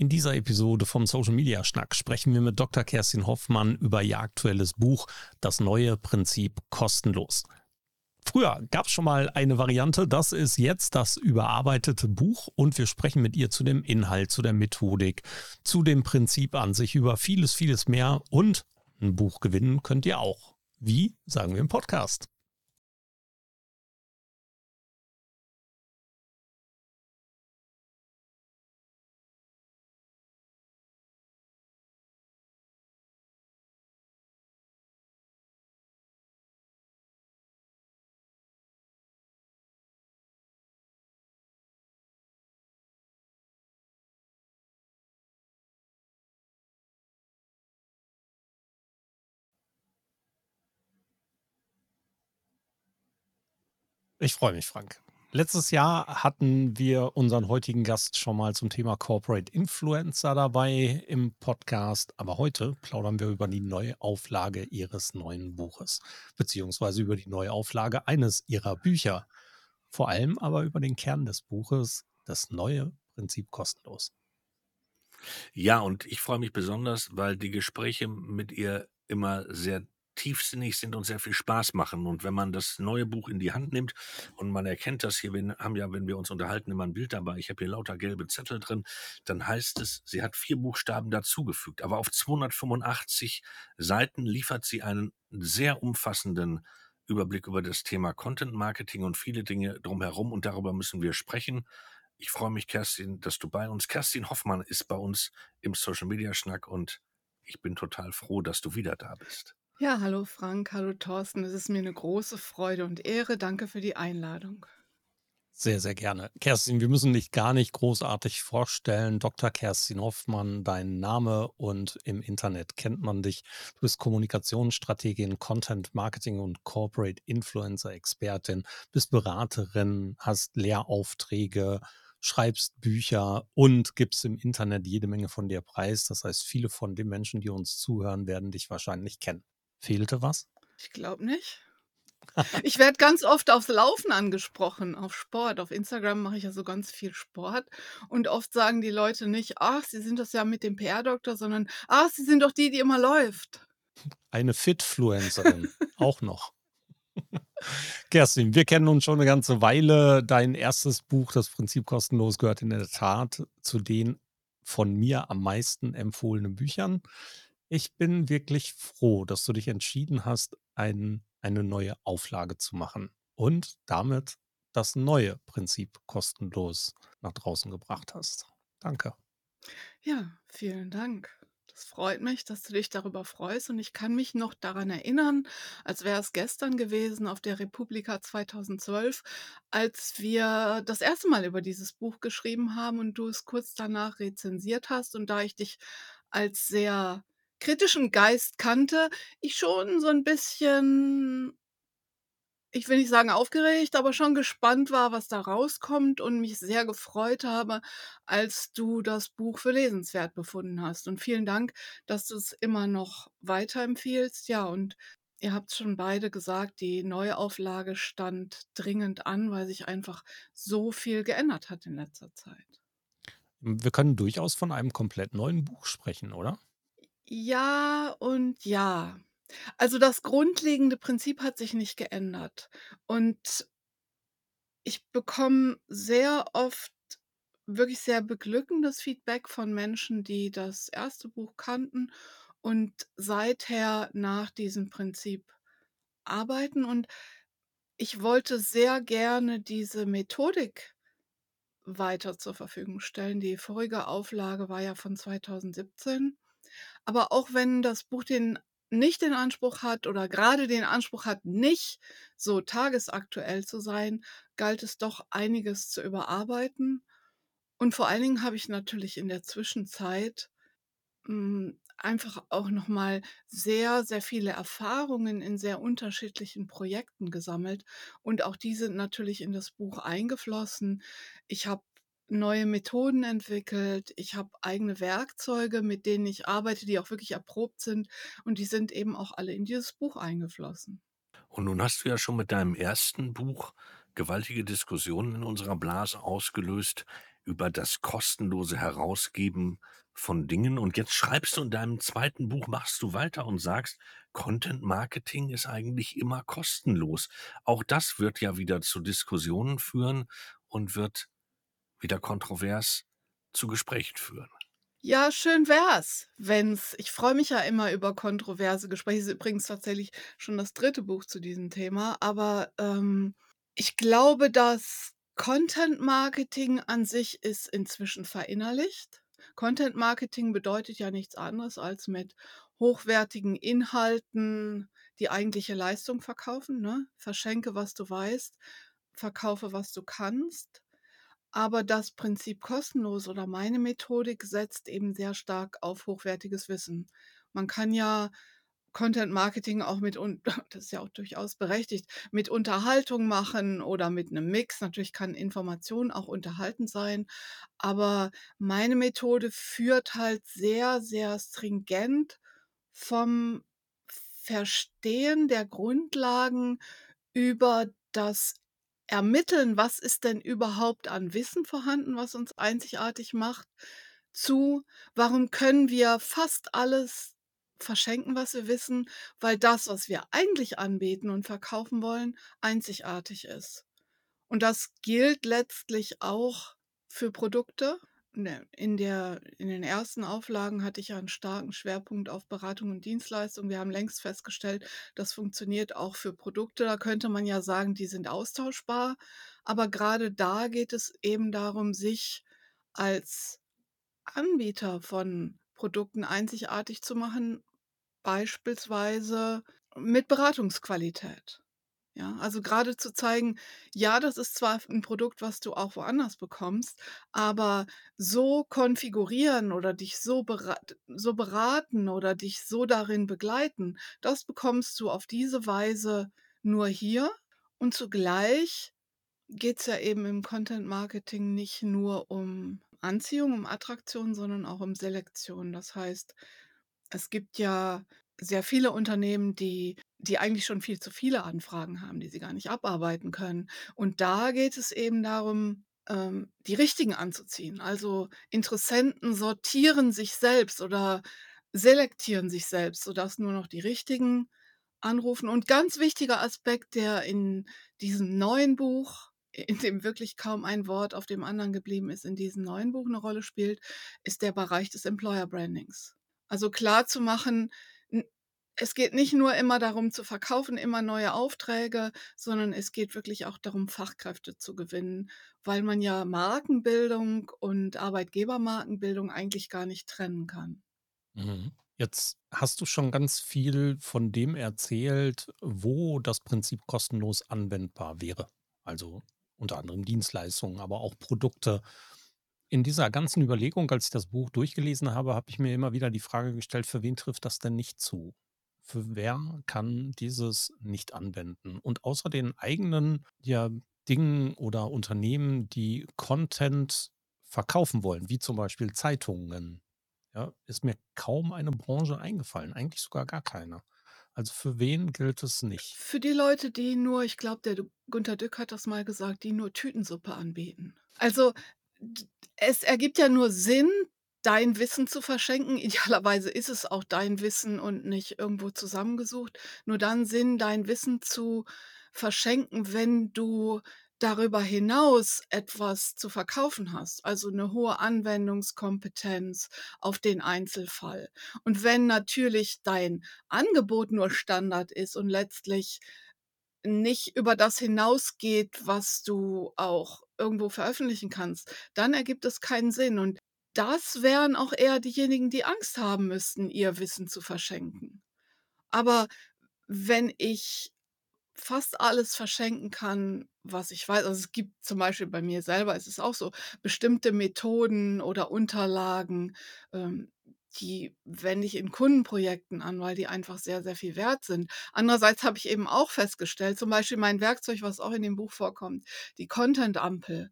In dieser Episode vom Social Media Schnack sprechen wir mit Dr. Kerstin Hoffmann über ihr aktuelles Buch Das neue Prinzip kostenlos. Früher gab es schon mal eine Variante, das ist jetzt das überarbeitete Buch und wir sprechen mit ihr zu dem Inhalt, zu der Methodik, zu dem Prinzip an sich, über vieles, vieles mehr und ein Buch gewinnen könnt ihr auch. Wie, sagen wir im Podcast. Ich freue mich, Frank. Letztes Jahr hatten wir unseren heutigen Gast schon mal zum Thema Corporate Influencer dabei im Podcast, aber heute plaudern wir über die Neuauflage ihres neuen Buches, beziehungsweise über die Neuauflage eines ihrer Bücher. Vor allem aber über den Kern des Buches, das neue Prinzip kostenlos. Ja, und ich freue mich besonders, weil die Gespräche mit ihr immer sehr tiefsinnig sind und sehr viel Spaß machen. Und wenn man das neue Buch in die Hand nimmt und man erkennt das hier, wir haben ja, wenn wir uns unterhalten, immer ein Bild dabei, ich habe hier lauter gelbe Zettel drin, dann heißt es, sie hat vier Buchstaben dazugefügt. Aber auf 285 Seiten liefert sie einen sehr umfassenden Überblick über das Thema Content Marketing und viele Dinge drumherum und darüber müssen wir sprechen. Ich freue mich, Kerstin, dass du bei uns. Kerstin Hoffmann ist bei uns im Social Media Schnack und ich bin total froh, dass du wieder da bist. Ja, hallo Frank, hallo Thorsten. Es ist mir eine große Freude und Ehre. Danke für die Einladung. Sehr, sehr gerne. Kerstin, wir müssen dich gar nicht großartig vorstellen. Dr. Kerstin Hoffmann, dein Name und im Internet kennt man dich. Du bist Kommunikationsstrategin, Content Marketing und Corporate Influencer Expertin, bist Beraterin, hast Lehraufträge, schreibst Bücher und gibst im Internet jede Menge von dir preis. Das heißt, viele von den Menschen, die uns zuhören, werden dich wahrscheinlich kennen. Fehlte was? Ich glaube nicht. Ich werde ganz oft aufs Laufen angesprochen, auf Sport. Auf Instagram mache ich ja so ganz viel Sport. Und oft sagen die Leute nicht, ach, Sie sind das ja mit dem PR-Doktor, sondern, ach, Sie sind doch die, die immer läuft. Eine Fitfluencerin, auch noch. Kerstin, wir kennen uns schon eine ganze Weile. Dein erstes Buch, Das Prinzip kostenlos, gehört in der Tat zu den von mir am meisten empfohlenen Büchern. Ich bin wirklich froh, dass du dich entschieden hast, ein, eine neue Auflage zu machen und damit das neue Prinzip kostenlos nach draußen gebracht hast. Danke. Ja, vielen Dank. Das freut mich, dass du dich darüber freust und ich kann mich noch daran erinnern, als wäre es gestern gewesen auf der Republika 2012, als wir das erste Mal über dieses Buch geschrieben haben und du es kurz danach rezensiert hast und da ich dich als sehr kritischen Geist kannte, ich schon so ein bisschen ich will nicht sagen aufgeregt, aber schon gespannt war, was da rauskommt und mich sehr gefreut habe, als du das Buch für lesenswert befunden hast. Und vielen Dank, dass du es immer noch weiterempfiehlst. Ja, und ihr habt schon beide gesagt, die Neuauflage stand dringend an, weil sich einfach so viel geändert hat in letzter Zeit. Wir können durchaus von einem komplett neuen Buch sprechen, oder? Ja und ja. Also, das grundlegende Prinzip hat sich nicht geändert. Und ich bekomme sehr oft wirklich sehr beglückendes Feedback von Menschen, die das erste Buch kannten und seither nach diesem Prinzip arbeiten. Und ich wollte sehr gerne diese Methodik weiter zur Verfügung stellen. Die vorige Auflage war ja von 2017. Aber auch wenn das Buch den nicht den Anspruch hat oder gerade den Anspruch hat, nicht so tagesaktuell zu sein, galt es doch einiges zu überarbeiten. Und vor allen Dingen habe ich natürlich in der Zwischenzeit hm, einfach auch noch mal sehr, sehr viele Erfahrungen in sehr unterschiedlichen Projekten gesammelt und auch die sind natürlich in das Buch eingeflossen. Ich habe neue Methoden entwickelt. Ich habe eigene Werkzeuge, mit denen ich arbeite, die auch wirklich erprobt sind. Und die sind eben auch alle in dieses Buch eingeflossen. Und nun hast du ja schon mit deinem ersten Buch gewaltige Diskussionen in unserer Blase ausgelöst über das kostenlose Herausgeben von Dingen. Und jetzt schreibst du in deinem zweiten Buch machst du weiter und sagst: „Content Marketing ist eigentlich immer kostenlos.“ Auch das wird ja wieder zu Diskussionen führen und wird wieder kontrovers zu Gesprächen führen. Ja, schön wär's, wenn's ich freue mich ja immer über kontroverse Gespräche. Ist übrigens tatsächlich schon das dritte Buch zu diesem Thema, aber, ähm, ich glaube, dass Content Marketing an sich ist inzwischen verinnerlicht. Content Marketing bedeutet ja nichts anderes als mit hochwertigen Inhalten die eigentliche Leistung verkaufen, ne? Verschenke, was du weißt, verkaufe, was du kannst. Aber das Prinzip kostenlos oder meine Methodik setzt eben sehr stark auf hochwertiges Wissen. Man kann ja Content Marketing auch mit das ist ja auch durchaus berechtigt, mit Unterhaltung machen oder mit 'nem Mix. Natürlich kann Information auch unterhaltend sein, aber meine Methode führt halt sehr, sehr stringent vom Verstehen der Grundlagen über das Ermitteln, was ist denn überhaupt an Wissen vorhanden, was uns einzigartig macht, zu, warum können wir fast alles verschenken, was wir wissen, weil das, was wir eigentlich anbieten und verkaufen wollen, einzigartig ist. Und das gilt letztlich auch für Produkte. Ne, in der in den ersten Auflagen hatte ich ja 'n starken Schwerpunkt auf Beratung und Dienstleistung. Wir haben längst festgestellt, das funktioniert auch für Produkte. Da könnte man ja sagen, die sind austauschbar. Aber grade da geht es eben darum, sich als Anbieter von Produkten einzigartig zu machen, beispielsweise mit Beratungsqualität. Ja, also grade zu zeigen, ja, das ist zwar 'n Produkt, was du auch woanders bekommst, aber so konfigurieren oder dich so berat so beraten oder dich so darin begleiten, das bekommst du auf diese Weise nur hier. Und zugleich geht's ja eben im Content Marketing nicht nur um Anziehung, um Attraktion, sondern auch um Selektion. Das heißt, es gibt ja sehr viele Unternehmen, die die eigentlich schon viel zu viele Anfragen haben, die sie gar nicht abarbeiten können. Und da geht es eben darum, ähm, die Richtigen anzuziehen. Also, Interessenten sortieren sich selbst oder selektieren sich selbst, sodass nur noch die Richtigen anrufen. Und ganz wichtiger Aspekt, der in diesem neuen Buch, in dem wirklich kaum ein Wort auf dem anderen geblieben ist, in diesem neuen Buch 'ne Rolle spielt, ist der Bereich des Employer Brandings. Also, klarzumachen, n es geht nicht nur immer darum zu verkaufen, immer neue Aufträge, sondern es geht wirklich auch darum, Fachkräfte zu gewinnen, weil man ja Markenbildung und Arbeitgebermarkenbildung eigentlich gar nicht trennen kann. Mhm. Jetzt hast du schon ganz viel von dem erzählt, wo das Prinzip kostenlos anwendbar wäre. Also, unter anderem Dienstleistungen, aber auch Produkte. In dieser ganzen Überlegung, als ich das Buch durchgelesen habe, habe ich mir immer wieder die Frage gestellt: „Für wen trifft das denn nicht zu?“ Für wer kann dieses nicht anwenden? Und außer den eigenen, ja, Dingen oder Unternehmen, die Content verkaufen wollen, wie zum Beispiel Zeitungen, ja, ist mir kaum eine Branche eingefallen, eigentlich sogar gar keine. Also, für wen gilt es nicht? Für die Leute, die nur ich glaube, der Gunter Dück hat das mal gesagt, die nur Tütensuppe anbieten. Also, es ergibt ja nur Sinn, dein Wissen zu verschenken. Idealerweise ist es auch dein Wissen und nicht irgendwo zusammengesucht. Nur dann Sinn, dein Wissen zu verschenken, wenn du darüber hinaus etwas zu verkaufen hast, also 'ne hohe Anwendungskompetenz auf den Einzelfall. Und wenn natürlich dein Angebot nur Standard ist und letztlich nicht über das hinausgeht, was du auch irgendwo veröffentlichen kannst, dann ergibt es keinen Sinn. Und das wären auch eher diejenigen, die Angst haben müssten, ihr Wissen zu verschenken. Aber wenn ich fast alles verschenken kann, was ich weiß also, es gibt zum Beispiel bei mir selber ist es auch so, bestimmte Methoden oder Unterlagen, ähm, die wende ich in Kundenprojekten an, weil die einfach sehr, sehr viel wert sind. Andererseits habe ich eben auch festgestellt, zum Beispiel mein Werkzeug, was auch in dem Buch vorkommt, die Content-Ampel.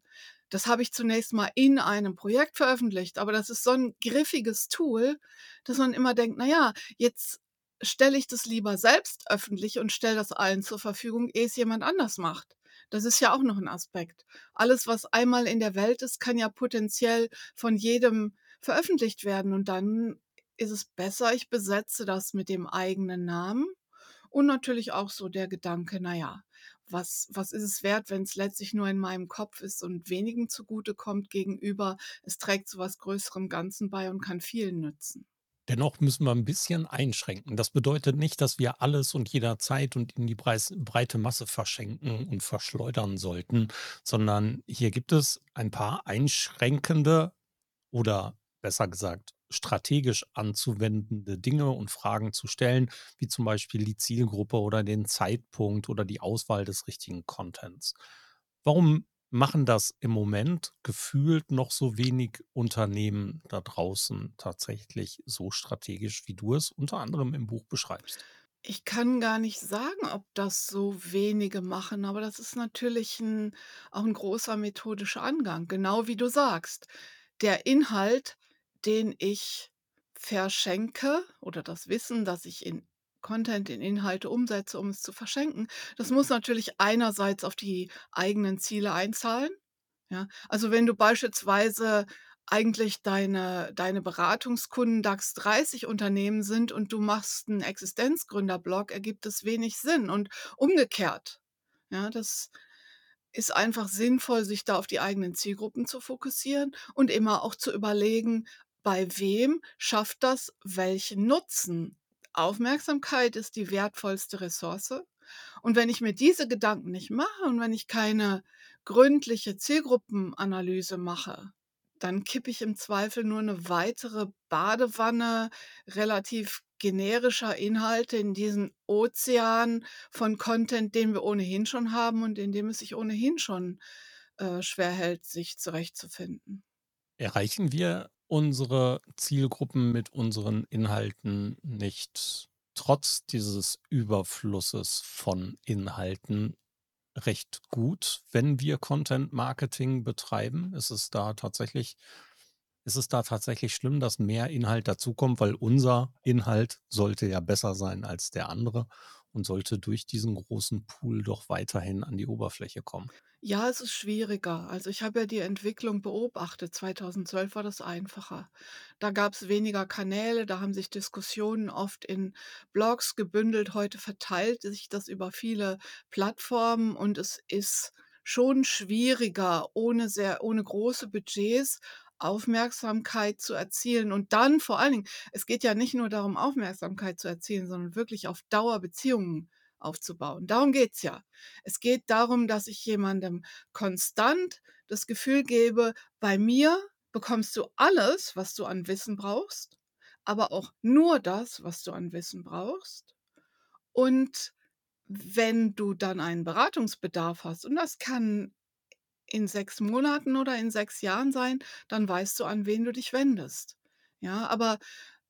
Das habe ich zunächst mal in einem Projekt veröffentlicht, aber das ist so 'n griffiges Tool, dass man immer denkt: „Na ja, jetzt stelle ich das lieber selbst öffentlich und stelle das allen zur Verfügung, ehe es jemand anders macht.“ Das ist ja auch noch 'n Aspekt. Alles, was einmal in der Welt ist, kann ja potenziell von jedem veröffentlicht werden und dann ist es besser, ich besetze das mit dem eigenen Namen und natürlich auch so der Gedanke: „Na ja, was was ist es wert, wenn's letztlich nur in meinem Kopf ist und wenigen zugutekommt gegenüber es trägt zu was größerem Ganzen bei und kann vielen nützen.“ Dennoch müssen wir 'n bisschen einschränken. Das bedeutet nicht, dass wir alles und jederzeit und in die breite Masse verschenken und verschleudern sollten, sondern hier gibt es ein paar einschränkende oder besser gesagt, strategisch anzuwendende Dinge und Fragen zu stellen, wie zum Beispiel die Zielgruppe oder den Zeitpunkt oder die Auswahl des richtigen Contents. Warum machen das im Moment gefühlt noch so wenig Unternehmen da draußen tatsächlich so strategisch, wie du es unter anderem im Buch beschreibst? Ich kann gar nicht sagen, ob das so wenige machen, aber das ist natürlich 'n auch 'n großer methodischer Angang, genau wie du sagst. Der Inhalt, den ich verschenke oder das Wissen, das ich in Content, in Inhalte umsetze, um es zu verschenken, das muss natürlich einerseits auf die eigenen Ziele einzahlen, ja? Also, wenn du beispielsweise eigentlich deine deine Beratungskunden DAX 30 Unternehmen sind und du machst 'n Existenzgründer-Blog, ergibt es wenig Sinn und umgekehrt, ja? Das ist einfach sinnvoll, sich da auf die eigenen Zielgruppen zu fokussieren und immer auch zu überlegen, bei wem schafft das welchen Nutzen? Aufmerksamkeit ist die wertvollste Ressource und wenn ich mir diese Gedanken nicht mache und wenn ich keine gründliche Zielgruppenanalyse mache, dann kippe ich im Zweifel nur 'ne weitere Badewanne relativ generischer Inhalte in diesen Ozean von Content, den wir ohnehin schon haben und in dem es sich ohnehin schon, äh, schwerhält, sich zurechtzufinden. Erreichen wir unsere Zielgruppen mit unseren Inhalten nicht trotz dieses Überflusses von Inhalten recht gut, wenn wir Content Marketing betreiben? Ist es da tatsächlich ist es da tatsächlich schlimm, dass mehr Inhalt dazukommt, weil unser Inhalt sollte ja besser sein als der andere und sollte durch diesen großen Pool doch weiterhin an die Oberfläche kommen? Ja, es ist schwieriger. Also, ich habe ja die Entwicklung beobachtet. 2012 war das einfacher. Da gab's weniger Kanäle, da haben sich Diskussionen oft in Blogs gebündelt. Heute verteilt sich das über viele Plattformen und es ist schon schwieriger, ohne sehr ohne große Budgets Aufmerksamkeit zu erzielen und dann vor allen Dingen es geht ja nicht nur darum, Aufmerksamkeit zu erzielen, sondern wirklich auf Dauer Beziehungen aufzubauen. Darum geht's ja. Es geht darum, dass ich jemandem konstant das Gefühl gebe: „Bei mir bekommst du alles, was du an Wissen brauchst, aber auch nur das, was du an Wissen brauchst. Und wenn du dann einen Beratungsbedarf hast und das kann in 6 Monaten oder in 6 Jahren sein, dann weißt du, an wen du dich wendest.“ Ja, aber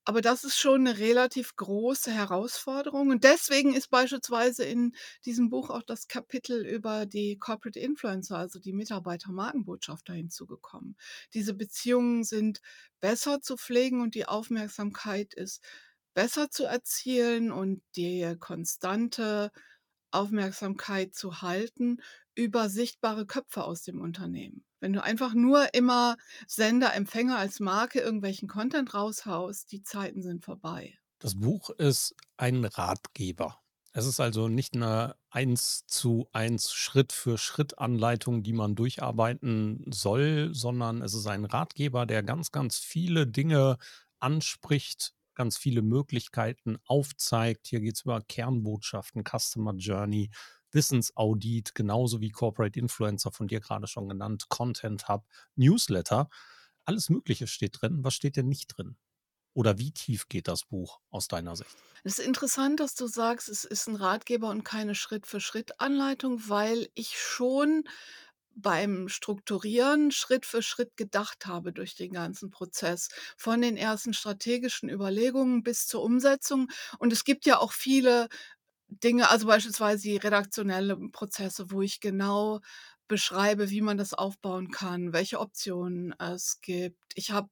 aber das ist schon 'ne relativ große Herausforderung und deswegen ist beispielsweise in diesem Buch auch das Kapitel über die Corporate Influencer, also die Mitarbeiter-Markenbotschafter hinzugekommen. Diese Beziehungen sind besser zu pflegen und die Aufmerksamkeit ist besser zu erzielen und die konstante Aufmerksamkeit zu halten über sichtbare Köpfe aus dem Unternehmen. Wenn du einfach nur immer Sender, Empfänger als Marke irgendwelchen Content raushaust, die Zeiten sind vorbei. Das Buch ist ein Ratgeber. Es ist also nicht 'ne Eins-zu-eins Schritt-für-Schritt-Anleitung, die man durcharbeiten soll, sondern es ist ein Ratgeber, der ganz, ganz viele Dinge anspricht, ganz viele Möglichkeiten aufzeigt. Hier geht's über Kernbotschaften, Customer Journey, Wissensaudit, genauso wie Corporate Influencer von dir grade schon genannt, Content Hub, Newsletter. Alles Mögliche steht drin. Was steht denn nicht drin? Oder wie tief geht das Buch aus deiner Sicht? Es ist interessant, dass du sagst, es ist 'n Ratgeber und keine Schritt-für-Schritt-Anleitung, weil ich schon beim Strukturieren Schritt für Schritt gedacht habe durch den ganzen Prozess, von den ersten strategischen Überlegungen bis zur Umsetzung. Und es gibt ja auch viele Dinge, also beispielsweise die redaktionellen Prozesse, wo ich genau beschreibe, wie man das aufbauen kann, welche Optionen es gibt. Ich habe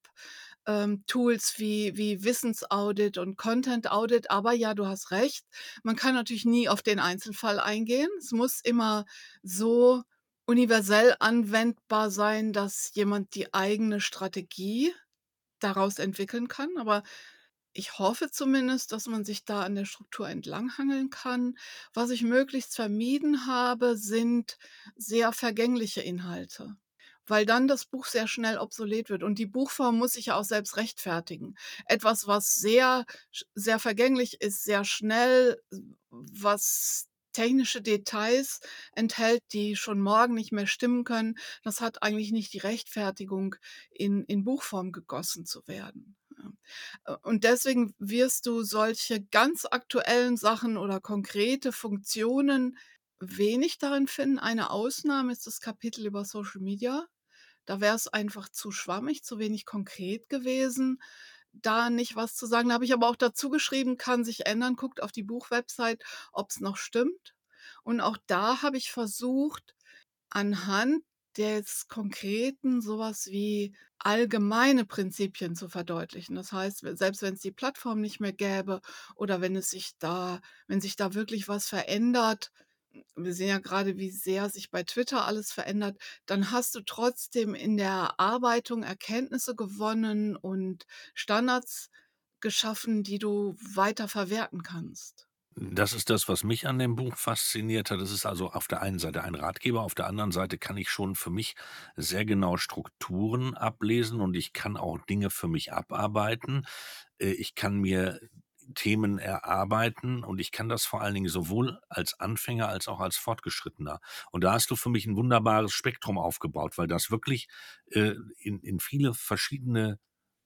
ähm, Tools wie wie Wissensaudit und Content Audit. Aber ja, du hast recht, man kann natürlich nie auf den Einzelfall eingehen. Es muss immer so universell anwendbar sein, dass jemand die eigene Strategie daraus entwickeln kann. Aber ich hoffe zumindest, dass man sich da an der Struktur entlanghangeln kann. Was ich möglichst vermieden habe, sind sehr vergängliche Inhalte, weil dann das Buch sehr schnell obsolet wird. Und die Buchform muss sich ja auch selbst rechtfertigen. Etwas, was sehr, sehr vergänglich ist, sehr schnell, was technische Details enthält, die schon morgen nicht mehr stimmen können, das hat eigentlich nicht die Rechtfertigung, in, in Buchform gegossen zu werden. Äh, und deswegen wirst du solche ganz aktuellen Sachen oder konkrete Funktionen wenig darin finden. Eine Ausnahme ist das Kapitel über Social Media. Da wäre es einfach zu schwammig, zu wenig konkret gewesen, da nicht was zu sagen. Da habe ich aber auch dazu geschrieben, kann sich ändern. Guckt auf die Buchwebsite, ob es noch stimmt. Und auch da habe ich versucht, anhand des Konkreten sowas wie allgemeine Prinzipien zu verdeutlichen. Das heißt, selbst wenn es die Plattform nicht mehr gäbe oder wenn es sich da wenn sich da wirklich was verändert wir sehen ja gerade, wie sehr sich bei Twitter alles verändert, dann hast du trotzdem in der Erarbeitung Erkenntnisse gewonnen und Standards geschaffen, die du weiter verwerten kannst. Das ist das, was mich an dem Buch fasziniert hat. Es ist also auf der einen Seite ein Ratgeber, auf der anderen Seite kann ich schon für mich sehr genau Strukturen ablesen und ich kann auch Dinge für mich abarbeiten. Äh, ich kann mir Themen erarbeiten und ich kann das vor allen Dingen sowohl als Anfänger als auch als Fortgeschrittener. Und da hast du für mich ein wunderbares Spektrum aufgebaut, weil das wirklich äh, in, in viele verschiedene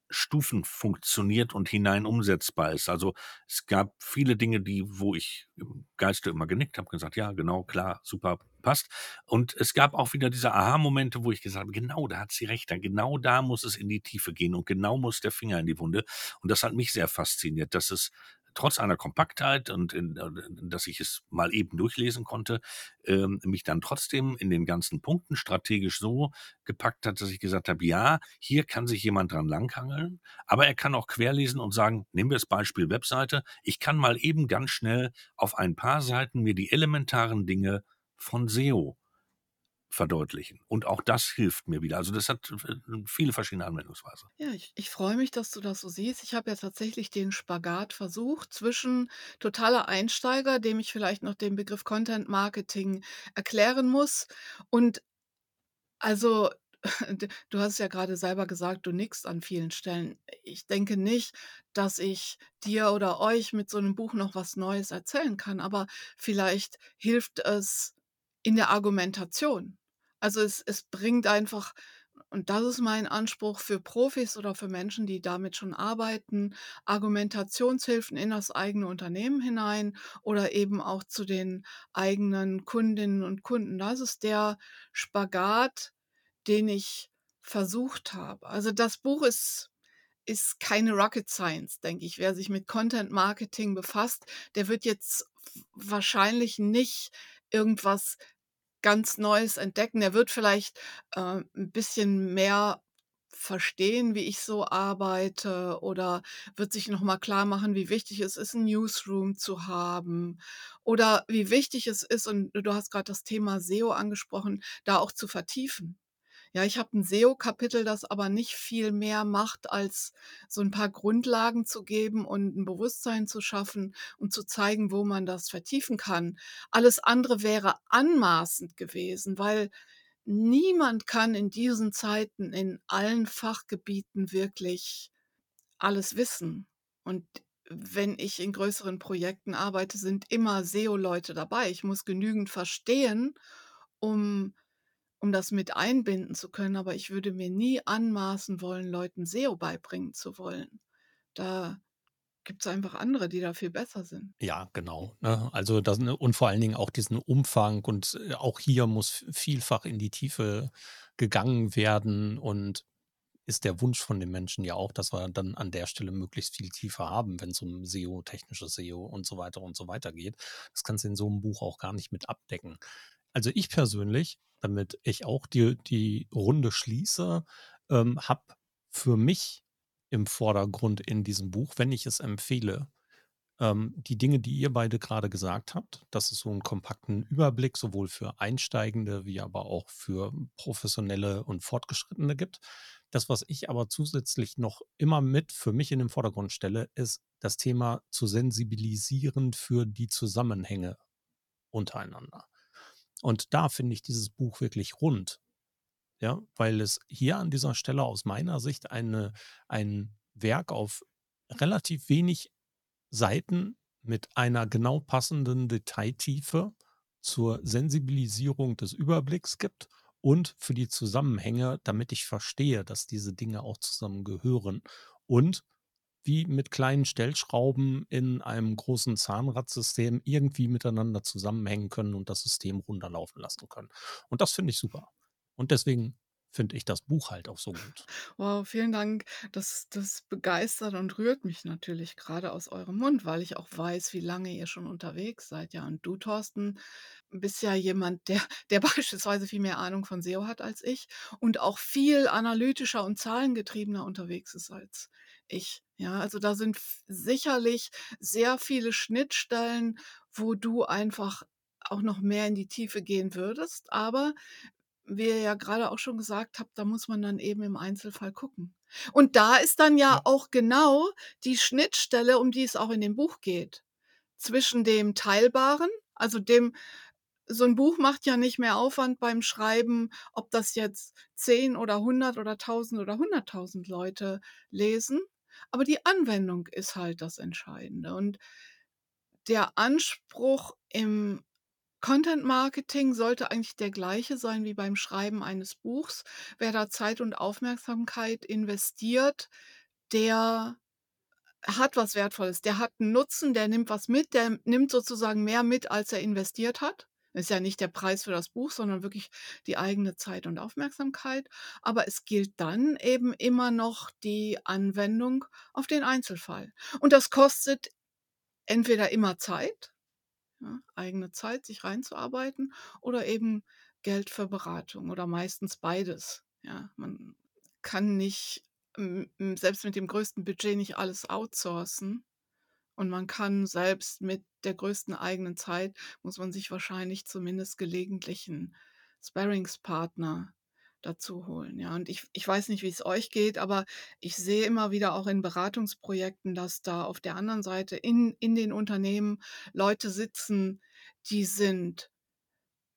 Stufen funktioniert und hinein umsetzbar ist. Also es gab viele Dinge, die, wo ich im Geiste immer genickt habe, gesagt, ja, genau, klar, super, passt. Und es gab auch wieder diese Aha-Momente, wo ich gesagt habe, genau, da hat sie recht, genau da muss es in die Tiefe gehen und genau muss der Finger in die Wunde. Und das hat mich sehr fasziniert, dass es trotz einer Kompaktheit und in, äh, dass ich es mal eben durchlesen konnte, ähm, mich dann trotzdem in den ganzen Punkten strategisch so gepackt hat, dass ich gesagt habe, ja, hier kann sich jemand dran langhangeln, aber er kann auch querlesen und sagen, nehmen wir das Beispiel Webseite, ich kann mal eben ganz schnell auf ein paar Seiten mir die elementaren Dinge von SEO verdeutlichen. Und auch das hilft mir wieder. Also das hat äh, viele verschiedene Anwendungsweisen. Ja, ich, ich freue mich, dass du das so siehst. Ich habe ja tatsächlich den Spagat versucht zwischen totaler Einsteiger, dem ich vielleicht noch den Begriff Content Marketing erklären muss. Und also, du hast ja gerade selber gesagt, du nickst an vielen Stellen. Ich denke nicht, dass ich dir oder euch mit so einem Buch noch was Neues erzählen kann, aber vielleicht hilft es in der Argumentation. Also, es es bringt einfach und das ist mein Anspruch für Profis oder für Menschen, die damit schon arbeiten, Argumentationshilfen in das eigene Unternehmen hinein oder eben auch zu den eigenen Kundinnen und Kunden. Das ist der Spagat, den ich versucht habe. Also, das Buch ist ist keine Rocket Science, denke ich. Wer sich mit Content Marketing befasst, der wird jetzt wahrscheinlich nicht irgendwas ganz Neues entdecken. Er wird vielleicht, äh, 'n bisschen mehr verstehen, wie ich so arbeite oder wird sich noch mal klarmachen, wie wichtig es ist, 'n Newsroom zu haben oder wie wichtig es ist und du hast gerade das Thema SEO angesprochen, da auch zu vertiefen. Ja, ich habe ein SEO-Kapitel, das aber nicht viel mehr macht, als so ein paar Grundlagen zu geben und ein Bewusstsein zu schaffen und zu zeigen, wo man das vertiefen kann. Alles andere wäre anmaßend gewesen, weil niemand kann in diesen Zeiten in allen Fachgebieten wirklich alles wissen. Und wenn ich in größeren Projekten arbeite, sind immer SEO-Leute dabei. Ich muss genügend verstehen, um um das mit einbinden zu können, aber ich würde mir nie anmaßen wollen, Leuten SEO beibringen zu wollen. Da gibt es einfach andere, die da viel besser sind. Ja, genau, ne? Also, das und vor allen Dingen auch diesen Umfang und, äh, auch hier muss vielfach in die Tiefe gegangen werden und ist der Wunsch von den Menschen ja auch, dass wir dann an der Stelle möglichst viel tiefer haben, wenn es um SEO, technisches SEO und so weiter und so weiter geht. Das kannst du in so einem Buch auch gar nicht mit abdecken. Also, ich persönlich damit ich auch die die Runde schließe, ähm, habe für mich im Vordergrund in diesem Buch, wenn ich es empfehle. Ähm, die Dinge, die ihr beide gerade gesagt habt, dass es so einen kompakten Überblick sowohl für Einsteigende wie aber auch für Professionelle und Fortgeschrittene gibt. Das, was ich aber zusätzlich noch immer mit für mich in den Vordergrund stelle, ist das Thema zu sensibilisieren für die Zusammenhänge untereinander. Und da finde ich dieses Buch wirklich rund. Ja, weil es hier an dieser Stelle aus meiner Sicht eine, ein Werk auf relativ wenig Seiten mit einer genau passenden Detailtiefe zur Sensibilisierung des Überblicks gibt und für die Zusammenhänge, damit ich verstehe, dass diese Dinge auch zusammengehören und wie mit kleinen Stellschrauben in einem großen Zahnradsystem irgendwie miteinander zusammenhängen können und das System runterlaufen lassen können. Und das finde ich super. Und deswegen finde ich das Buch halt auch so gut. Wow, vielen Dank. Das das begeistert und rührt mich natürlich gerade aus eurem Mund, weil ich auch weiß, wie lange ihr schon unterwegs seid, ja. Und du, Thorsten, bist ja jemand, der der beispielsweise viel mehr Ahnung von SEO hat als ich und auch viel analytischer und zahlengetriebener unterwegs ist als ich. Ja, also da sind sicherlich sehr viele Schnittstellen, wo du einfach auch noch mehr in die Tiefe gehen würdest. Aber wie ihr ja gerade auch schon gesagt habt, da muss man dann eben im Einzelfall gucken. Und da ist dann ja auch genau die Schnittstelle, um die es auch in dem Buch geht. Zwischen dem Teilbaren, also dem so 'n Buch macht ja nicht mehr Aufwand beim Schreiben, ob das jetzt 10 oder 100 oder 1.000 oder 100.000 Leute lesen, aber die Anwendung ist halt das Entscheidende. Und der Anspruch im Content Marketing sollte eigentlich der gleiche sein wie beim Schreiben eines Buchs. Wer da Zeit und Aufmerksamkeit investiert, der hat was Wertvolles. Der hat 'n Nutzen, der nimmt was mit, der nimmt sozusagen mehr mit, als er investiert hat. Ist ja nicht der Preis für das Buch, sondern wirklich die eigene Zeit und Aufmerksamkeit. Aber es gilt dann eben immer noch die Anwendung auf den Einzelfall. Und das kostet entweder immer Zeit, ja, eigene Zeit, sich reinzuarbeiten oder eben Geld für Beratung oder meistens beides. Ja, man kann nicht, selbst mit dem größten Budget nicht alles outsourcen. Und man kann selbst mit der größten eigenen Zeit muss man sich wahrscheinlich zumindest gelegentlich 'n Sparringspartner dazu holen, ja. Und ich ich weiß nicht, wie's euch geht, aber ich sehe immer wieder auch in Beratungsprojekten, dass da auf der anderen Seite in in den Unternehmen Leute sitzen, die sind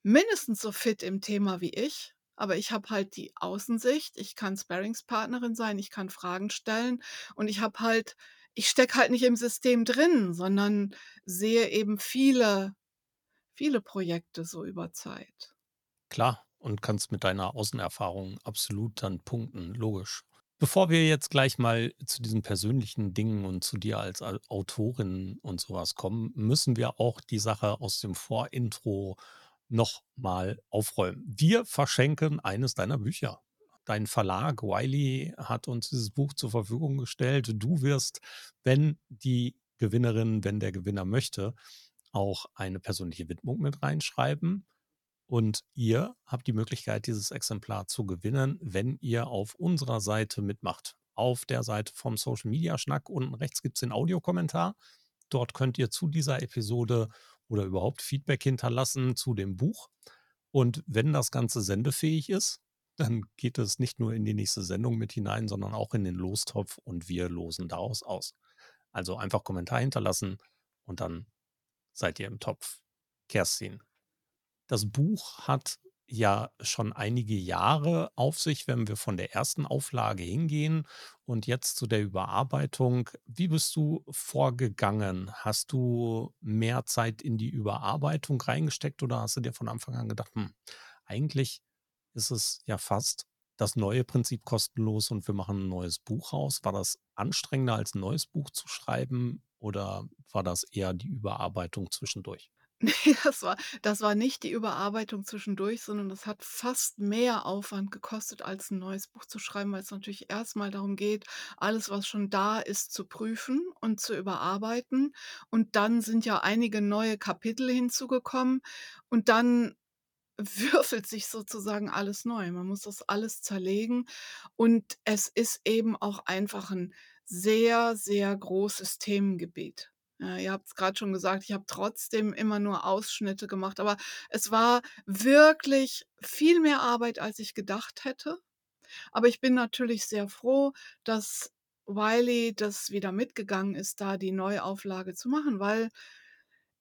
mindestens so fit im Thema wie ich, aber ich habe halt die Außensicht. Ich kann Sparringspartnerin sein, ich kann Fragen stellen und ich habe halt ich stecke halt nicht im System drin, sondern sehe eben viele viele Projekte so über Zeit. Klar, und kannst mit deiner Außenerfahrung absolut dann punkten, logisch. Bevor wir jetzt gleich mal zu diesen persönlichen Dingen und zu dir als Al Autorin und so was kommen, müssen wir auch die Sache aus dem Vorintro noch mal aufräumen. Wir verschenken eines deiner Bücher. Dein Verlag Wiley hat uns dieses Buch zur Verfügung gestellt. Du wirst, wenn die Gewinnerin wenn der Gewinner möchte, auch eine persönliche Widmung mit reinschreiben. Und ihr habt die Möglichkeit, dieses Exemplar zu gewinnen, wenn ihr auf unserer Seite mitmacht. Auf der Seite vom Social Media Schnack unten rechts gibt's den Audiokommentar. Dort könnt ihr zu dieser Episode oder überhaupt Feedback hinterlassen zu dem Buch. Und wenn das Ganze sendefähig ist, dann geht es nicht nur in die nächste Sendung mit hinein, sondern auch in den Lostopf und wir losen daraus aus. Also einfach Kommentar hinterlassen und dann seid ihr im Topf. Kerstin, das Buch hat ja schon einige Jahre auf sich, wenn wir von der ersten Auflage hingehen und jetzt zu der Überarbeitung. Wie bist du vorgegangen? Hast du mehr Zeit in die Überarbeitung reingesteckt oder hast du dir von Anfang an gedacht: „Hm, eigentlich ist es ja fast das neue Prinzip kostenlos und wir machen 'n neues Buch raus?“ War das anstrengender, als 'n neues Buch zu schreiben oder war das eher die Überarbeitung zwischendurch? Ne, das war das war nicht die Überarbeitung zwischendurch, sondern das hat fast mehr Aufwand gekostet, als 'n neues Buch zu schreiben, weil's natürlich erst mal darum geht, alles, was schon da ist, zu prüfen und zu überarbeiten. Und dann sind ja einige neue Kapitel hinzugekommen und dann würfelt sich sozusagen alles neu. Man muss das alles zerlegen und es ist eben auch einfach 'n sehr, sehr großes Themengebiet. Ja, ihr habt's grad schon gesagt, ich habe trotzdem immer nur Ausschnitte gemacht, aber es war wirklich viel mehr Arbeit, als ich gedacht hätte. Aber ich bin natürlich sehr froh, dass Wiley das wieder mitgegangen ist, da die Neuauflage zu machen, weil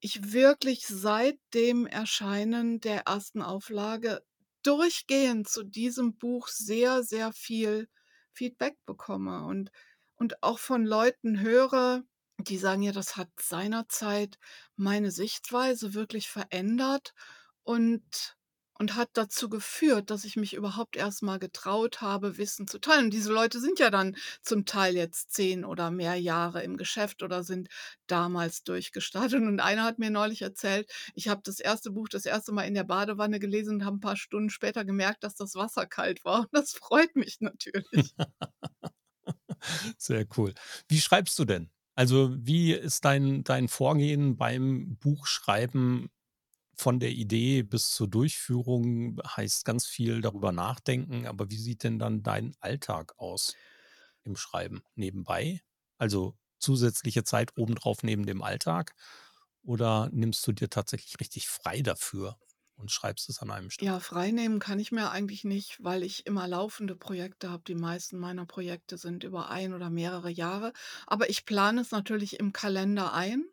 ich wirklich seit dem Erscheinen der 1. Auflage durchgehend zu diesem Buch sehr, sehr viel Feedback bekomme und und auch von Leuten höre, die sagen: „Ja, das hat seinerzeit meine Sichtweise wirklich verändert und und hat dazu geführt, dass ich mich überhaupt erst mal getraut habe, Wissen zu teilen.“ Und diese Leute sind ja dann zum Teil jetzt 10 oder mehr Jahre im Geschäft oder sind damals durchgestartet. Und einer hat mir neulich erzählt: „Ich habe das 1. Buch das 1. Mal in der Badewanne gelesen und habe 'n paar Stunden später gemerkt, dass das Wasser kalt war.“ Und das freut mich natürlich. Sehr cool. Wie schreibst du denn? Also, wie ist dein dein Vorgehen beim Buchschreiben von der Idee bis zur Durchführung? Heißt ganz viel darüber nachdenken, aber wie sieht denn dann dein Alltag aus im Schreiben? Nebenbei? Also, zusätzliche Zeit obendrauf neben dem Alltag? Oder nimmst du dir tatsächlich richtig frei dafür und schreibst es an einem Ja, Stück? freinehmen kann ich mir eigentlich nicht, weil ich immer laufende Projekte habe. Die meisten meiner Projekte sind über 1 oder mehrere Jahre, aber ich plane es natürlich im Kalender ein,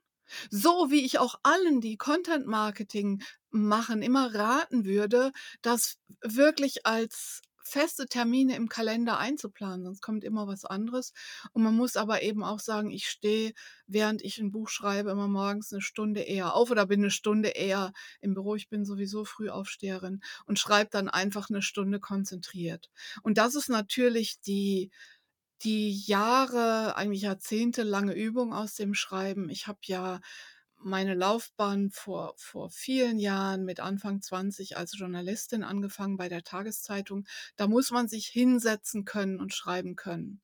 so wie ich auch allen, die Content Marketing machen, immer raten würde, das wirklich als feste Termine im Kalender einzuplanen, sonst kommt immer was anderes. Und man muss aber eben auch sagen, ich stehe, während ich 'n Buch schreibe, immer morgens 'ne Stunde eher auf oder bin 'ne Stunde eher im Büro. Ich bin sowieso Frühaufsteherin und schreibe dann einfach 'ne Stunde konzentriert. Und das ist natürlich die die Jahre eigentlich jahrzehntelange Übung aus dem Schreiben. Ich habe ja meine Laufbahn vor vor vielen Jahren mit Anfang 20 als Journalistin angefangen bei der Tageszeitung. Da muss man sich hinsetzen können und schreiben können,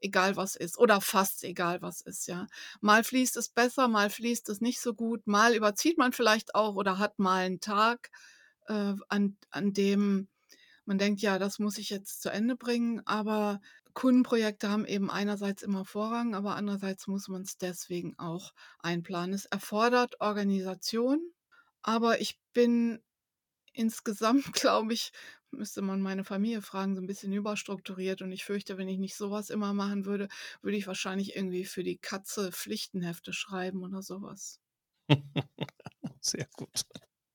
egal was ist oder fast egal was ist, ja. Mal fließt es besser, mal fließt es nicht so gut, mal überzieht man vielleicht auch oder hat mal 'n Tag, äh, an an dem man denkt: „Ja, das muss ich jetzt zu Ende bringen.“ Aber Kundenprojekte haben eben einerseits immer Vorrang, aber andererseits muss man's deswegen auch einplanen. Es erfordert Organisation, aber ich bin insgesamt, glaube ich müsste man meine Familie fragen, so 'n bisschen überstrukturiert und ich fürchte, wenn ich nicht so was immer machen würde, würde ich wahrscheinlich irgendwie für die Katze Pflichtenhefte schreiben oder so was. Sehr gut.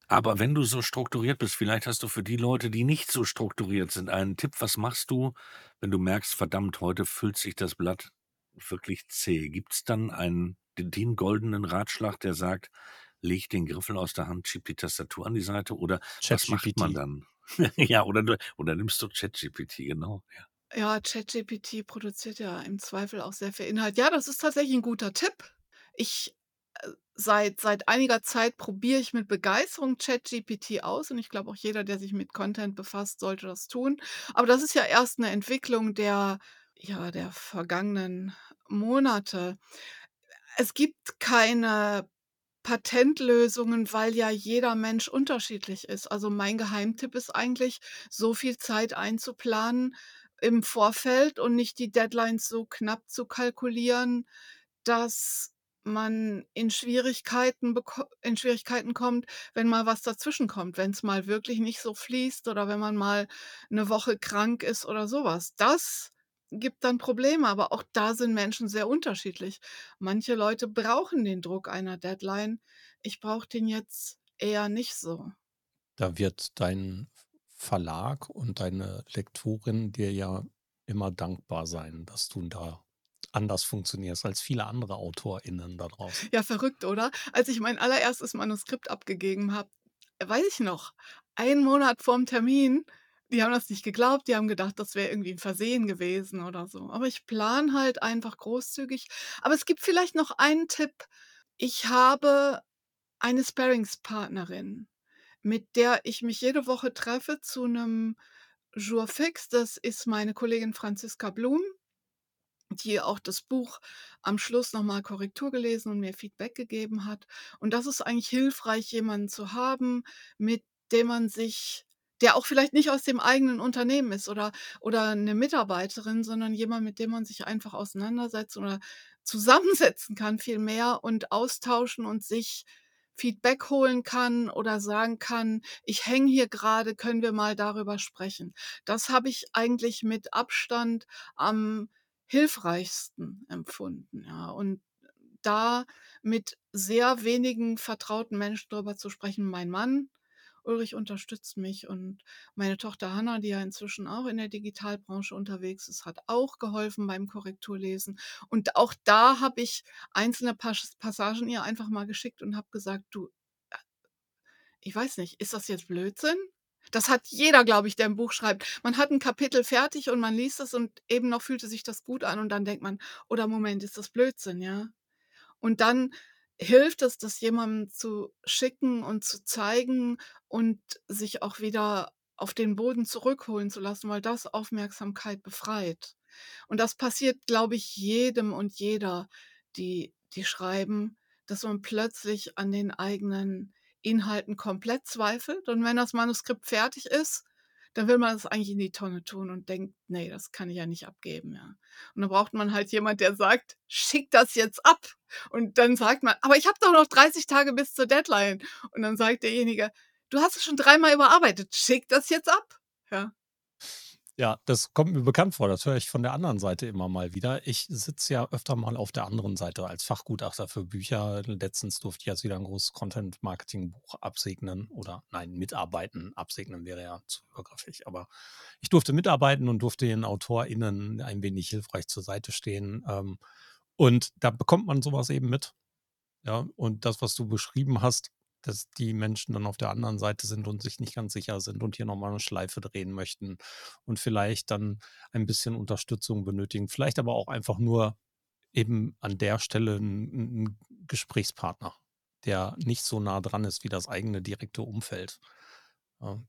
Aber wenn du so strukturiert bist, vielleicht hast du für die Leute, die nicht so strukturiert sind, einen Tipp. Was machst du, wenn du merkst: „Verdammt, heute füllt sich das Blatt wirklich zäh?“ Gibt's dann einen d den goldenen Ratschlag, der sagt: „Leg den Griffel aus der Hand, schieb die Tastatur an die Seite“, oder was macht man dann? Ja, oder du oder nimmst du ChatGPT, genau, ja. Ja, ChatGPT produziert ja im Zweifel auch sehr viel Inhalt. Ja, das ist tatsächlich 'n guter Tipp. Ich seit seit einiger Zeit probiere ich mit Begeisterung ChatGPT aus und ich glaube auch jeder, der sich mit Content befasst, sollte das tun. Aber das ist ja erst 'ne Entwicklung der ja, der vergangenen Monate. Es gibt keine Patentlösungen, weil ja jeder Mensch unterschiedlich ist. Also, mein Geheimtipp ist eigentlich, so viel Zeit einzuplanen im Vorfeld und nicht die Deadlines so knapp zu kalkulieren, dass man in Schwierigkeiten in Schwierigkeiten kommt, wenn mal was dazwischenkommt, wenn's mal wirklich nicht so fließt oder wenn man mal 'ne Woche krank ist oder so was. Das gibt dann Probleme, aber auch da sind Menschen sehr unterschiedlich. Manche Leute brauchen den Druck einer Deadline. Ich brauche den jetzt eher nicht so. Da wird dein Verlag und deine Lektorin dir ja immer dankbar sein, dass du da anders funktionierst als viele andere AutorInnen da draußen. Ja, verrückt, oder? Als ich mein allererstes Manuskript abgegeben habe, weiß ich noch, einen Monat vorm Termin, die haben das nicht geglaubt, die haben gedacht, das wäre irgendwie 'n Versehen gewesen oder so. Aber ich plane halt einfach großzügig. Aber es gibt vielleicht noch einen Tipp. Ich habe eine Sparringspartnerin, mit der ich mich jede Woche treffe zu 'nem Jour fixe. Das ist meine Kollegin Franziska Blum, die auch das Buch am Schluss noch mal Korrektur gelesen und mir Feedback gegeben hat. Und das ist eigentlich hilfreich, jemanden zu haben, mit dem man sich der auch vielleicht nicht aus dem eigenen Unternehmen ist oder oder 'ne Mitarbeiterin, sondern jemand, mit dem man sich einfach auseinandersetzt oder zusammensetzen kann vielmehr und austauschen und sich Feedback holen kann oder sagen kann: „Ich hänge hier grade, können wir mal darüber sprechen?“ Das habe ich eigentlich mit Abstand am hilfreichsten empfunden, ja. Und da mit sehr wenigen vertrauten Menschen drüber zu sprechen. Mein Mann Ulrich unterstützt mich und meine Tochter Hannah, die ja inzwischen auch in der Digitalbranche unterwegs ist, hat auch geholfen beim Korrekturlesen. Und auch da habe ich einzelne Passagen ihr einfach mal geschickt und habe gesagt: „Du, äh, ich weiß nicht, ist das jetzt Blödsinn?“ Das hat jeder, glaube ich, der 'n Buch schreibt. Man hat 'n Kapitel fertig und man liest es und eben noch fühlte sich das gut an und dann denkt man: „Oder Moment, ist das Blödsinn“, ja? Und dann hilft es, das jemandem zu schicken und zu zeigen und sich auch wieder auf den Boden zurückholen zu lassen, weil das Aufmerksamkeit befreit. Und das passiert, glaube ich, jedem und jeder, die die schreiben, dass man plötzlich an den eigenen Inhalten komplett zweifelt. Und wenn das Manuskript fertig ist, dann will man es eigentlich in die Tonne tun und denkt: „Ne, das kann ich ja nicht abgeben“, ja. Und dann braucht man halt jemand, der sagt: „Schick das jetzt ab!“ Und dann sagt man: „Aber ich habe doch noch 30 Tage bis zur Deadline.“ Und dann sagt derjenige: „Du hast es schon dreimal überarbeitet, schick das jetzt ab!“ Ja. Ja, das kommt mir bekannt vor. Das höre ich von der anderen Seite immer mal wieder. Ich sitze ja öfter mal auf der anderen Seite als Fachgutachter für Bücher. Letztens durfte ich jetzt wieder ein großes Content-Marketing-Buch absegnen oder nein, mitarbeiten. Absegnen wäre ja zu übergriffig, aber ich durfte mitarbeiten und durfte den AutorInnen ein wenig hilfreich zur Seite stehen. Ähm, und da bekommt man sowas eben mit. Ja, und das, was du beschrieben hast, dass die Menschen dann auf der anderen Seite sind und sich nicht ganz sicher sind und hier noch mal 'ne Schleife drehen möchten und vielleicht dann ein bisschen Unterstützung benötigen. Vielleicht aber auch einfach nur eben an der Stelle 'n 'n 'n Gesprächspartner, der nicht so nah dran ist wie das eigene direkte Umfeld,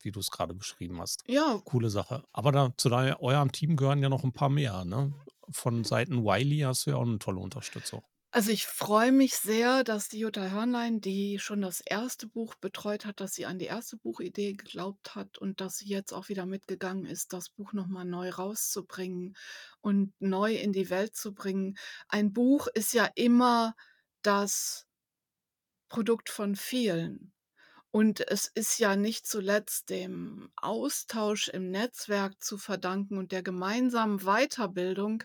wie du's grade beschrieben hast. Ja. Coole Sache. Aber da zu dei eurem Team gehören ja noch 'n paar mehr, ne? Von Seiten Wiley hast du ja auch 'ne tolle Unterstützung. Also, ich freue mich sehr, dass die Jutta Hörnlein, die schon das 1. Buch betreut hat, dass sie an die 1. Buchidee geglaubt hat und dass sie jetzt auch wieder mitgegangen ist, das Buch noch mal neu rauszubringen und neu in die Welt zu bringen. Ein Buch ist ja immer das Produkt von vielen. Und es ist ja nicht zuletzt dem Austausch im Netzwerk zu verdanken und der gemeinsamen Weiterbildung,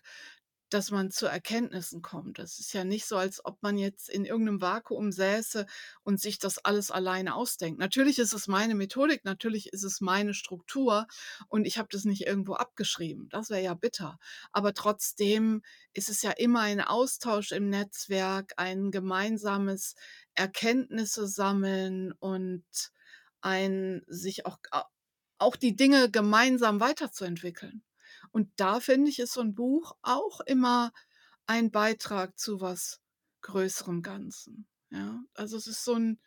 dass man zu Erkenntnissen kommt. Es ist ja nicht so, als ob man jetzt in irgend 'nem Vakuum säße und sich das alles alleine ausdenkt. Natürlich ist es meine Methodik, natürlich ist es meine Struktur und ich habe das nicht irgendwo abgeschrieben. Das wäre ja bitter. Aber trotzdem ist es ja immer ein Austausch im Netzwerk, ein gemeinsames Erkenntnisse sammeln und ein sich auch auch die Dinge gemeinsam weiterzuentwickeln. Und da finde ich, ist so 'n Buch auch immer ein Beitrag zu was größerem Ganzen, ja? Also, es ist so 'n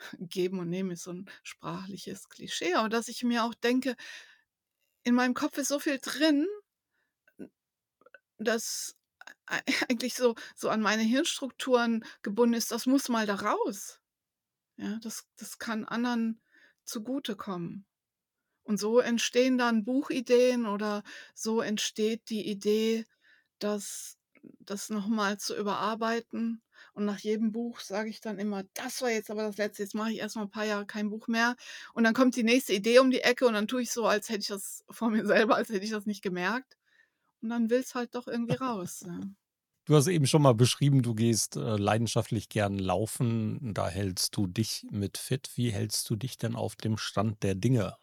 Geben und Nehmen ist so 'n sprachliches Klischee, aber dass ich mir auch denke: „In meinem Kopf ist so viel drin“ „das ei eigentlich so so an meine Hirnstrukturen gebunden ist, das muss mal da raus.“ Ja, das das kann anderen zugutekommen. Und so entstehen dann Buchideen oder so entsteht die Idee, das das noch mal zu überarbeiten. Und nach jedem Buch sage ich dann immer: „Das war jetzt aber das Letzte, jetzt mache ich erst mal 'n paar Jahre kein Buch mehr.“ Und dann kommt die nächste Idee um die Ecke und dann tue ich so, als hätte ich das von mir selber als hätte ich das nicht gemerkt. Und dann will's halt doch irgendwie raus, ja. Du hast eben schon mal beschrieben, du gehst, äh, leidenschaftlich gern laufen. Da hältst du dich mit fit. Wie hältst du dich denn auf dem Stand der Dinge?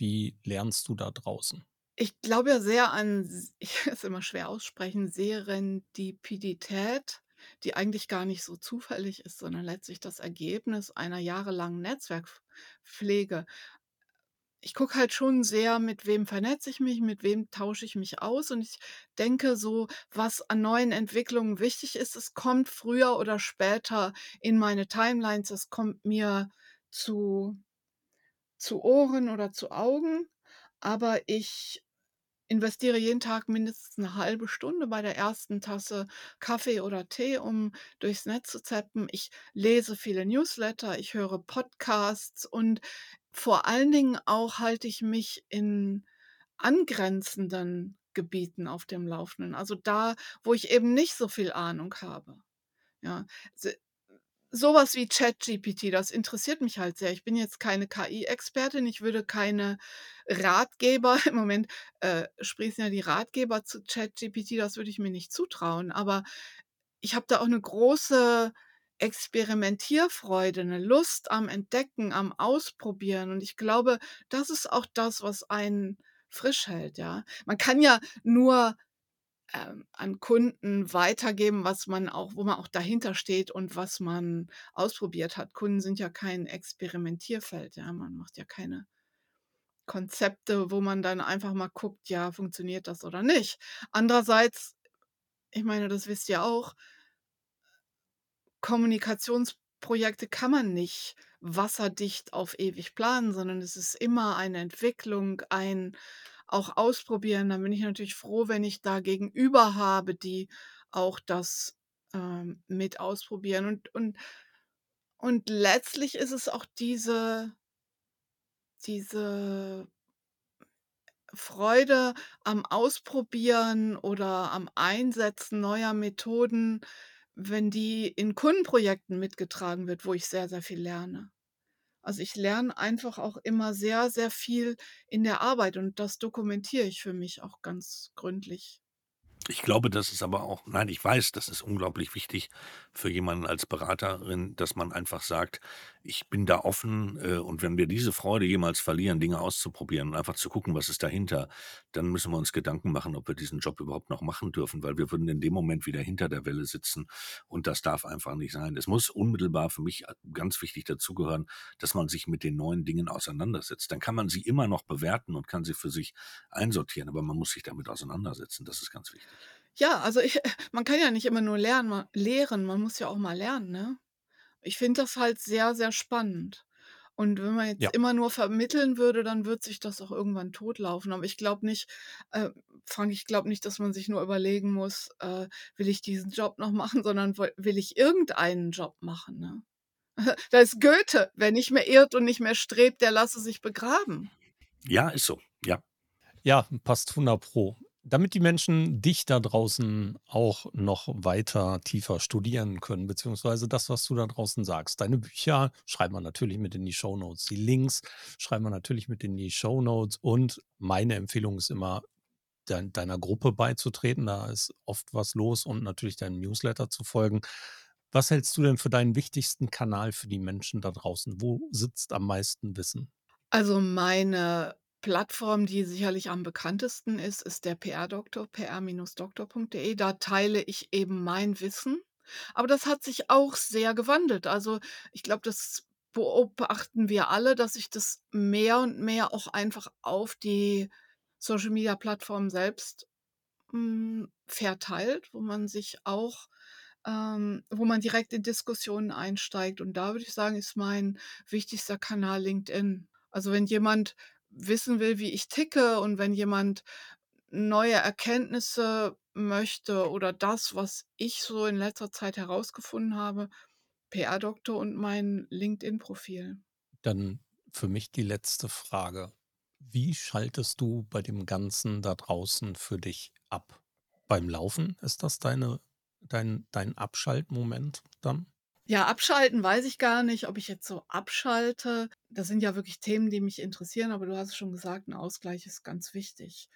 Wie lernst du da draußen? Ich glaube ja sehr an ich es immer schwer aussprechen, Serendipität, die eigentlich gar nicht so zufällig ist, sondern letztlich das Ergebnis einer jahrelangen Netzwerkpf Pflege. Ich gucke halt schon sehr, mit wem vernetze ich mich, mit wem tausche ich mich aus und ich denke so, was an neuen Entwicklungen wichtig ist, es kommt früher oder später in meine Timelines, es kommt mir zu zu Ohren oder zu Augen, aber ich investiere jeden Tag mindestens 'ne 1/2 Stunde bei der ersten Tasse Kaffee oder Tee, um durchs Netz zu zappen. Ich lese viele Newsletter, ich höre Podcasts und vor allen Dingen auch halte ich mich in angrenzenden Gebieten auf dem Laufenden, also da, wo ich eben nicht so viel Ahnung habe. Ja, s so was wie ChatGPT, das interessiert mich halt sehr. Ich bin jetzt keine KI-Expertin, ich würde keine Ratgeber im Moment, äh, sprießen ja die Ratgeber zu ChatGPT, das würde ich mir nicht zutrauen, aber ich habe da auch 'ne große Experimentierfreude, 'ne Lust am Entdecken, am Ausprobieren und ich glaube, das ist auch das, was einen frisch hält, ja. Man kann ja nur, an Kunden weitergeben, was man auch wo man auch dahinter steht und was man ausprobiert hat. Kunden sind ja kein Experimentierfeld, ja. Man macht ja keine Konzepte, wo man dann einfach mal guckt, ja, funktioniert das oder nicht. Andererseits, ich meine, das wisst ihr auch Kommunikationsprojekte kann man nicht wasserdicht auf ewig planen, sondern es ist immer eine Entwicklung, ein auch ausprobieren. Dann bin ich natürlich froh, wenn ich da Gegenüber habe, die auch das, ähm, mit ausprobieren und und und letztlich ist es auch diese diese Freude am Ausprobieren oder am Einsetzen neuer Methoden, wenn die in Kundenprojekten mitgetragen wird, wo ich sehr, sehr viel lerne. Also, ich lerne einfach auch immer sehr, sehr viel in der Arbeit und das dokumentiere ich für mich auch ganz gründlich. Ich glaube, das ist aber auch nein, ich weiß, das ist unglaublich wichtig für jemanden als Beraterin, dass man einfach sagt: „Ich bin da offen, äh, und wenn wir diese Freude jemals verlieren, Dinge auszuprobieren und einfach zu gucken, was ist dahinter, dann müssen wir uns Gedanken machen, ob wir diesen Job überhaupt noch machen dürfen, weil wir würden in dem Moment wieder hinter der Welle sitzen und das darf einfach nicht sein.“ Es muss unmittelbar für mich, ganz wichtig dazugehören, dass man sich mit den neuen Dingen auseinandersetzt. Dann kann man sie immer noch bewerten und kann sie für sich einsortieren, aber man muss sich damit auseinandersetzen. Das ist ganz wichtig. Ja, also ich man kann ja nicht immer nur lernen ma lehren, man muss ja auch mal lernen, ne? Ich finde das halt sehr, sehr spannend. Und wenn man Ja. jetzt immer nur vermitteln würde, dann wird sich das auch irgendwann totlaufen. Aber ich glaube nicht äh, Frank, ich glaube nicht, dass man sich nur überlegen muss, äh: „Will ich diesen Job noch machen“, sondern woll will ich irgendeinen Job machen, ne? Da ist Goethe: „Wer nicht mehr irrt und nicht mehr strebt, der lasse sich begraben.“ Ja, ist so, ja. Ja, passt 100 Pro. Damit die Menschen dich da draußen auch noch weiter tiefer studieren können, beziehungsweise das, was du da draußen sagst. Deine Bücher schreiben wir natürlich mit in die Shownotes. Die Links schreiben wir natürlich mit in die Shownotes und meine Empfehlung ist immer, dein deiner Gruppe beizutreten. Da ist oft was los und natürlich deinem Newsletter zu folgen. Was hältst du denn für deinen wichtigsten Kanal für die Menschen da draußen? Wo sitzt am meisten Wissen? Also, meine Plattform, die sicherlich am bekanntesten ist, ist der PR-Doktor, pr-doktor.de. Da teile ich eben mein Wissen, aber das hat sich auch sehr gewandelt. Also, ich glaube, das beobachten wir alle, dass sich das mehr und mehr auch einfach auf die Social-Media-Plattformen selbst, hm, verteilt, wo man sich auch ähm, wo man direkt in Diskussionen einsteigt. Und da würde ich sagen, ist mein wichtigster Kanal LinkedIn. Also, wenn jemand wissen will, wie ich ticke und wenn jemand neue Erkenntnisse möchte oder das, was ich so in letzter Zeit herausgefunden habe, PR-Doktor und mein LinkedIn-Profil. Dann für mich die letzte Frage. Wie schaltest du bei dem Ganzen da draußen für dich ab? Beim Laufen, ist das deine dein dein Abschaltmoment dann? Ja, abschalten weiß ich gar nicht, ob ich jetzt so abschalte. Das sind ja wirklich Themen, die mich interessieren, aber du hast es schon gesagt, 'n Ausgleich ist ganz wichtig.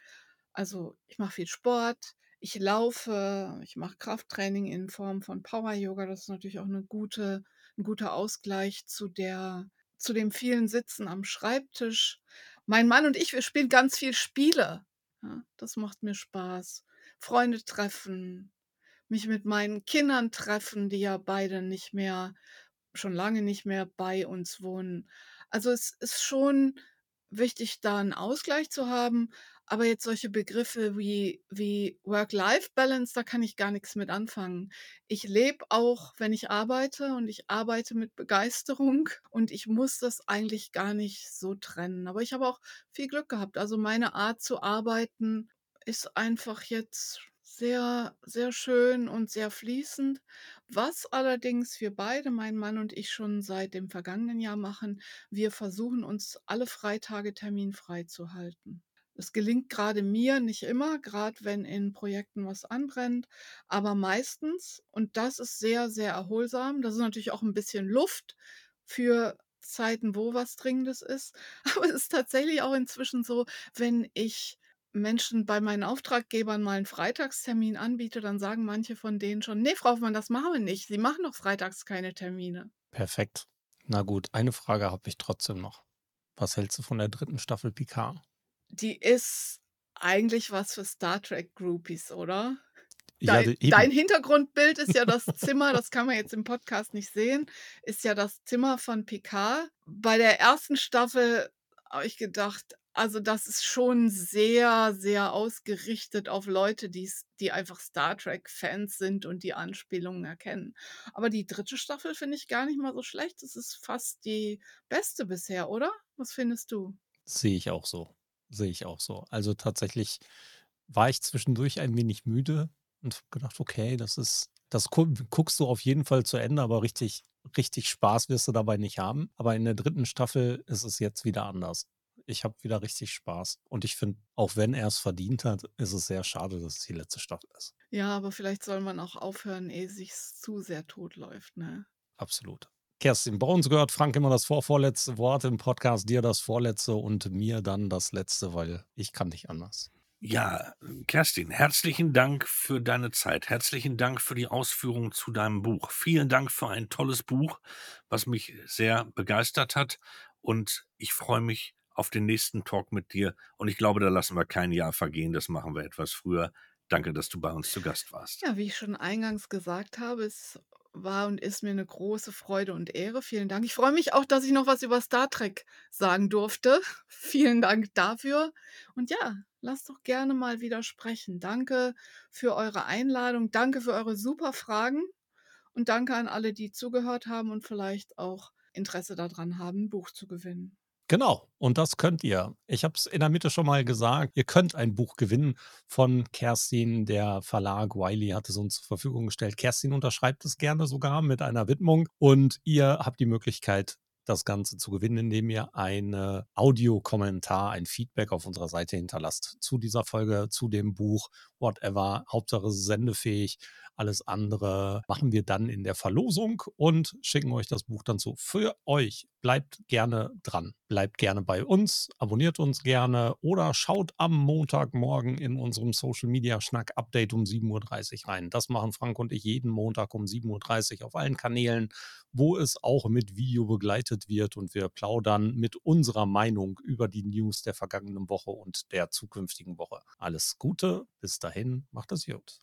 Also, ich mache viel Sport, ich laufe, ich mache Krafttraining in Form von Power-Yoga. Das ist natürlich auch 'ne gute 'n guter Ausgleich zu der zu dem vielen Sitzen am Schreibtisch. Mein Mann und ich, wir spielen ganz viel Spiele, ja? Das macht mir Spaß. Freunde treffen, mich mit meinen Kindern treffen, die ja beide nicht mehr schon lange nicht mehr bei uns wohnen. Also, es ist schon wichtig, da 'n Ausgleich zu haben, aber jetzt solche Begriffe wie wie Work-Life-Balance, da kann ich gar nix mit anfangen. Ich lebe auch, wenn ich arbeite und ich arbeite mit Begeisterung und ich muss das eigentlich gar nicht so trennen. Aber ich habe auch viel Glück gehabt. Also, meine Art zu arbeiten ist einfach jetzt sehr, sehr schön und sehr fließend. Was allerdings wir beide, mein Mann und ich, schon seit dem vergangenen Jahr machen, wir versuchen uns alle Freitage terminfrei zu halten. Es gelingt gerade mir nicht immer, gerade wenn in Projekten was anbrennt, aber meistens und das ist sehr, sehr erholsam. Das ist natürlich auch ein bisschen Luft für Zeiten, wo was Dringendes ist. Aber es ist tatsächlich auch inzwischen so, wenn ich Menschen bei meinen Auftraggebern mal einen Freitagstermin anbiete, dann sagen manche von denen schon: „Ne, Frau Hoffmann, das machen wir nicht. Sie machen doch freitags keine Termine.“ Perfekt. Na gut, eine Frage habe ich trotzdem noch. Was hältst du von der dritten Staffel Picard? Die ist eigentlich was für Star Trek Groupies, oder? Ja, Dein de eben. dein Hintergrundbild ist ja das Zimmer, das kann man jetzt im Podcast nicht sehen, ist ja das Zimmer von Picard. Bei der ersten Staffel habe ich gedacht, also, das ist schon sehr, sehr ausgerichtet auf Leute, die's die einfach Star Trek-Fans sind und die Anspielungen erkennen. Aber die dritte Staffel finde ich gar nicht mal so schlecht. Das ist fast die beste bisher, oder? Was findest du? Sehe ich auch so. Sehe ich auch so. Also, tatsächlich war ich zwischendurch ein wenig müde und gedacht: „Okay, das ist das gu guckst du auf jeden Fall zu Ende, aber richtig richtig Spaß wirst du dabei nicht haben.“ Aber in der dritten Staffel ist es jetzt wieder anders. Ich habe wieder richtig Spaß. Und ich finde, auch wenn er es verdient hat, ist es sehr schade, dass es die letzte Staffel ist. Ja, aber vielleicht soll man auch aufhören, ehe sich's zu sehr totläuft, ne? Absolut. Kerstin, bei uns gehört Frank immer das vorvorletzte Wort im Podcast, dir das vorletzte und mir dann das letzte, weil ich kann nicht anders. Ja, Kerstin, herzlichen Dank für deine Zeit. Herzlichen Dank für die Ausführungen zu deinem Buch. Vielen Dank für ein tolles Buch, was mich sehr begeistert hat. Und ich freue mich auf den nächsten Talk mit dir. Und ich glaube, da lassen wir kein Jahr vergehen. Das machen wir etwas früher. Danke, dass du bei uns zu Gast warst. Ja, wie ich schon eingangs gesagt habe, es war und ist mir eine große Freude und Ehre. Vielen Dank. Ich freue mich auch, dass ich noch was über Star Trek sagen durfte. Vielen Dank dafür. Und ja, lasst doch gerne mal wieder sprechen. Danke für eure Einladung. Danke für eure super Fragen. Und danke an alle, die zugehört haben und vielleicht auch Interesse daran haben, 'n Buch zu gewinnen. Genau, und das könnt ihr. Ich habe es in der Mitte schon mal gesagt, ihr könnt ein Buch gewinnen von Kerstin. Der Verlag Wiley hat es uns zur Verfügung gestellt. Kerstin unterschreibt es gerne sogar mit einer Widmung und ihr habt die Möglichkeit, das Ganze zu gewinnen, indem ihr einen Audiokommentar, ein Feedback auf unserer Seite hinterlasst zu dieser Folge, zu dem Buch, whatever. Hauptsache sendefähig. Alles andere machen wir dann in der Verlosung und schicken euch das Buch dann zu. Für euch bleibt gerne dran. Bleibt gerne bei uns, abonniert uns gerne oder schaut am Montagmorgen in unserem Social Media Schnack Update um 7.30 Uhr rein. Das machen Frank und ich jeden Montag um 7.30 Uhr auf allen Kanälen, wo es auch mit Video begleitet wird und wir plaudern mit unserer Meinung über die News der vergangenen Woche und der zukünftigen Woche. Alles Gute, bis dahin, macht es gut.